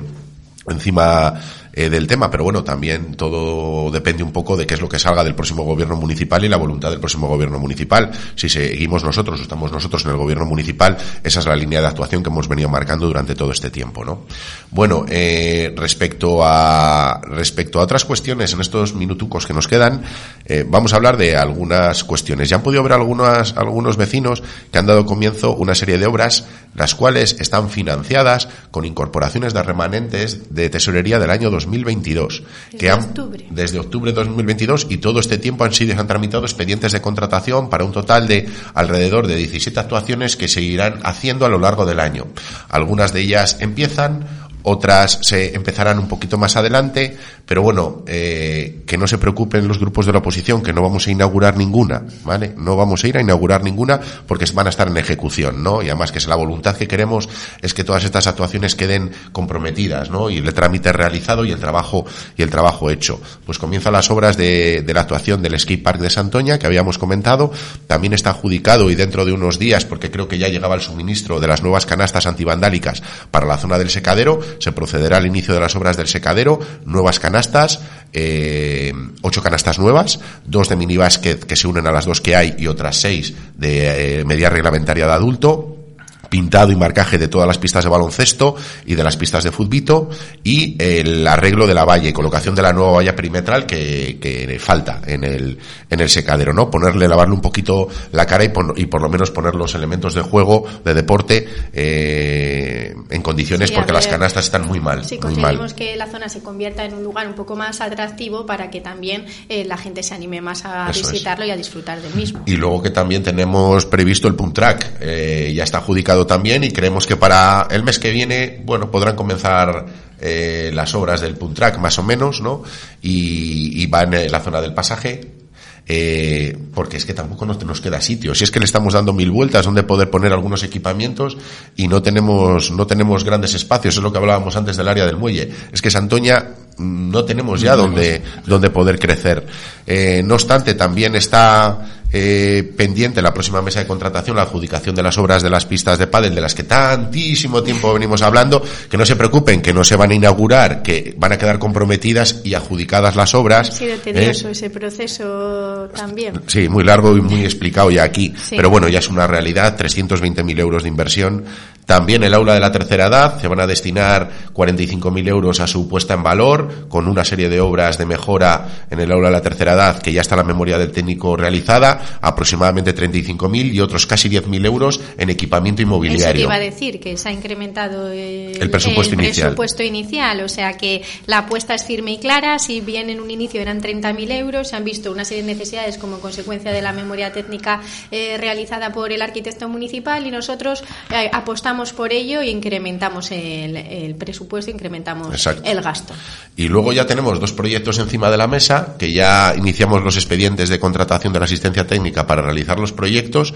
encima eh, del tema, pero bueno, también todo depende un poco de qué es lo que salga del próximo gobierno municipal y la voluntad del próximo gobierno municipal. Si seguimos nosotros o estamos nosotros en el gobierno municipal, esa es la línea de actuación que hemos venido marcando durante todo este tiempo, ¿no? Bueno, eh, respecto a respecto a otras cuestiones en estos minutucos que nos quedan, eh, vamos a hablar de algunas cuestiones. Ya han podido ver algunas algunos vecinos que han dado comienzo una serie de obras, las cuales están financiadas con incorporaciones de remanentes de tesorería del año 2022. Desde que han, octubre. Desde octubre de 2022 y todo este tiempo han sido han tramitado expedientes de contratación para un total de alrededor de 17 actuaciones que se irán haciendo a lo largo del año. Algunas de ellas empiezan, otras se empezarán un poquito más adelante, pero bueno, eh, que no se preocupen los grupos de la oposición, que no vamos a inaugurar ninguna, ¿vale? No vamos a ir a inaugurar ninguna porque van a estar en ejecución, ¿no? Y además que es la voluntad que queremos es que todas estas actuaciones queden comprometidas, ¿no? Y el trámite realizado y el trabajo y el trabajo hecho. Pues comienzan las obras de, de la actuación del skate park de Santoña que habíamos comentado, también está adjudicado y dentro de unos días, porque creo que ya llegaba el suministro de las nuevas canastas antivandálicas para la zona del secadero, se procederá al inicio de las obras del secadero, nuevas canastas, eh, ocho canastas nuevas, dos de minibásquet que se unen a las dos que hay y otras seis de eh, media reglamentaria de adulto, pintado y marcaje de todas las pistas de baloncesto y de las pistas de futbito y el arreglo de la valla, colocación de la nueva valla perimetral que, que falta en el, en el secadero, ¿no? Ponerle, lavarle un poquito la cara y, pon- y por lo menos poner los elementos de juego, de deporte, eh, en condiciones Sí, porque las canastas están muy mal, Sí, muy mal. que la zona se convierta en un lugar un poco más atractivo para que también eh, la gente se anime más a Eso es. visitarlo y a disfrutar del mismo. Y luego que también tenemos previsto el Punt Track, eh, ya está adjudicado también y creemos que para el mes que viene, bueno, podrán comenzar eh, las obras del Punt Track más o menos, ¿no? Y, y va en la zona del pasaje. eh, porque es que tampoco nos, nos queda sitio. Si es que le estamos dando mil vueltas donde poder poner algunos equipamientos y no tenemos, no tenemos grandes espacios. Es lo que hablábamos antes del área del muelle. Es que Santoña no tenemos ya donde, donde poder crecer. Eh, no obstante, también está eh, pendiente la próxima mesa de contratación la adjudicación de las obras de las pistas de pádel de las que tantísimo tiempo venimos hablando que no se preocupen que no se van a inaugurar que van a quedar comprometidas y adjudicadas las obras Ha sido ¿eh? tedioso ese proceso también. Sí, muy largo y muy explicado ya aquí. Sí. Pero bueno, ya es una realidad, 320.000 euros de inversión. También el aula de la tercera edad, se van a destinar 45.000 euros a su puesta en valor, con una serie de obras de mejora en el aula de la tercera edad, que ya está la memoria del técnico realizada, aproximadamente 35.000 y otros casi 10.000 euros en equipamiento Eso te inmobiliario. iba a decir, que se ha incrementado el, El presupuesto el inicial. presupuesto inicial, o sea que la apuesta es firme y clara. Si bien en un inicio eran 30.000 euros, se han visto una serie de necesidades como consecuencia de la memoria técnica eh, realizada por el arquitecto municipal y nosotros eh, apostamos por ello y incrementamos el, el presupuesto, incrementamos Exacto. el gasto. Y luego ya tenemos dos proyectos encima de la mesa, que ya iniciamos los expedientes de contratación de la asistencia técnica para realizar los proyectos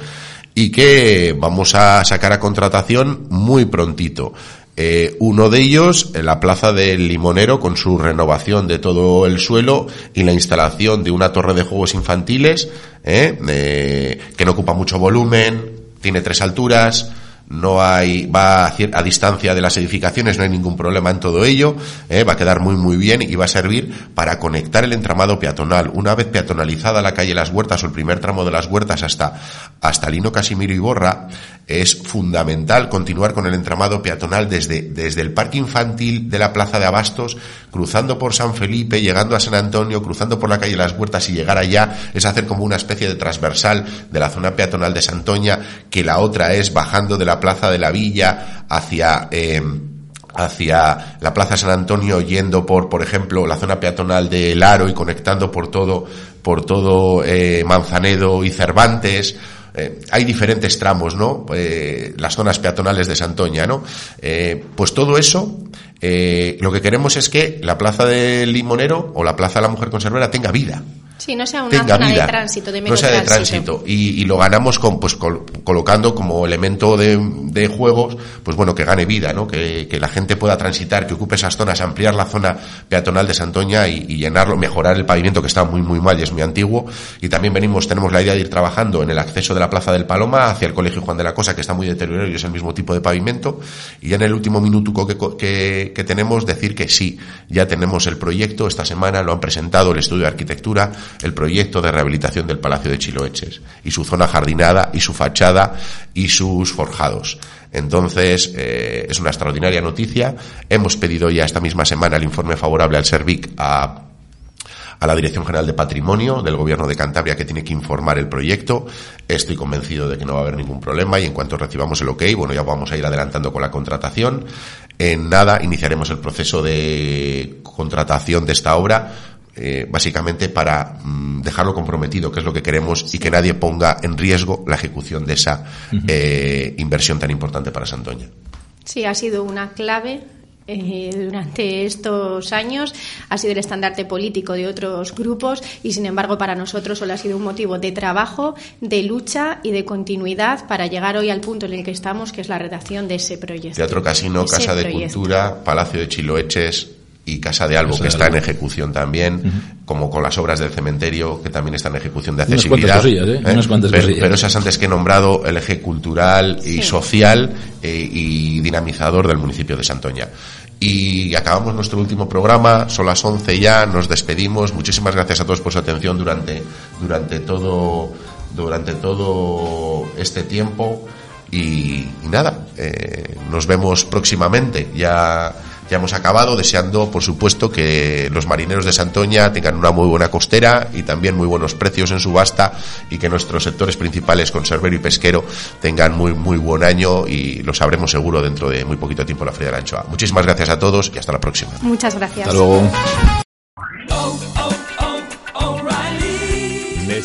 y que vamos a sacar a contratación muy prontito. Eh, uno de ellos, la plaza del Limonero, con su renovación de todo el suelo y la instalación de una torre de juegos infantiles, ¿eh? Eh, que no ocupa mucho volumen, tiene tres alturas, no hay va a, a distancia de las edificaciones, no hay ningún problema en todo ello, ¿eh? va a quedar muy muy bien y va a servir para conectar el entramado peatonal. Una vez peatonalizada la calle Las Huertas o el primer tramo de Las Huertas hasta hasta Lino Casimiro y Borra, es fundamental continuar con el entramado peatonal desde desde el parque infantil de la Plaza de Abastos, cruzando por San Felipe, llegando a San Antonio, cruzando por la calle Las Huertas y llegar allá, es hacer como una especie de transversal de la zona peatonal de Santoña, que la otra es bajando de la Plaza de la Villa hacia, eh, hacia la Plaza San Antonio yendo por, por ejemplo, la zona peatonal del Aro y conectando por todo, por todo eh, Manzanedo y Cervantes. Eh, hay diferentes tramos, ¿no? Eh, las zonas peatonales de Santoña, ¿no? pues todo eso, lo que queremos es que la Plaza del Limonero o la Plaza de la Mujer Conservera tenga vida. Sí, no sea una zona de tránsito, de no sea de tránsito. Y, y, lo ganamos con, pues, colocando como elemento de, de, juegos, pues bueno, que gane vida, ¿no? Que, que, la gente pueda transitar, que ocupe esas zonas, ampliar la zona peatonal de Santoña y, y, llenarlo, mejorar el pavimento que está muy, muy mal y es muy antiguo. Y también venimos, tenemos la idea de ir trabajando en el acceso de la Plaza del Paloma hacia el Colegio Juan de la Cosa, que está muy deteriorado y es el mismo tipo de pavimento. Y ya en el último minuto que, que, que tenemos, decir que sí, ya tenemos el proyecto, esta semana lo han presentado el estudio de arquitectura, el proyecto de rehabilitación del Palacio de Chiloeches y su zona jardinada y su fachada y sus forjados. Entonces, eh, es una extraordinaria noticia. Hemos pedido ya esta misma semana el informe favorable al SERVIC a a la Dirección General de Patrimonio del Gobierno de Cantabria que tiene que informar el proyecto. Estoy convencido de que no va a haber ningún problema y en cuanto recibamos el ok, bueno, ya vamos a ir adelantando con la contratación. En nada iniciaremos el proceso de contratación de esta obra eh, básicamente para mm, dejarlo comprometido, que es lo que queremos, y que nadie ponga en riesgo la ejecución de esa eh, inversión tan importante para Santoña. Sí, ha sido una clave eh, durante estos años ha sido el estandarte político de otros grupos y sin embargo para nosotros solo ha sido un motivo de trabajo, de lucha y de continuidad para llegar hoy al punto en el que estamos, que es la redacción de ese proyecto. Teatro Casino, Casa de Cultura, Palacio de Chiloeches, y Casa de Albo, que está en ejecución también, como con las obras del cementerio, que también está en ejecución de accesibilidad. ¿eh? ¿eh? pero, esas antes que he nombrado, el eje cultural y social eh, y dinamizador del municipio de Santoña. Y acabamos nuestro último programa, son las 11 ya, nos despedimos. Muchísimas gracias a todos por su atención durante, durante, todo, durante todo este tiempo. Y, nada, nos vemos próximamente. Ya ya hemos acabado deseando, por supuesto, que los marineros de Santoña tengan una muy buena costera y también muy buenos precios en subasta y que nuestros sectores principales, conservero y pesquero, tengan muy, muy buen año y lo sabremos seguro dentro de muy poquito tiempo la Feria de la Anchoa. Muchísimas gracias a todos y hasta la próxima. Muchas gracias. Hasta luego.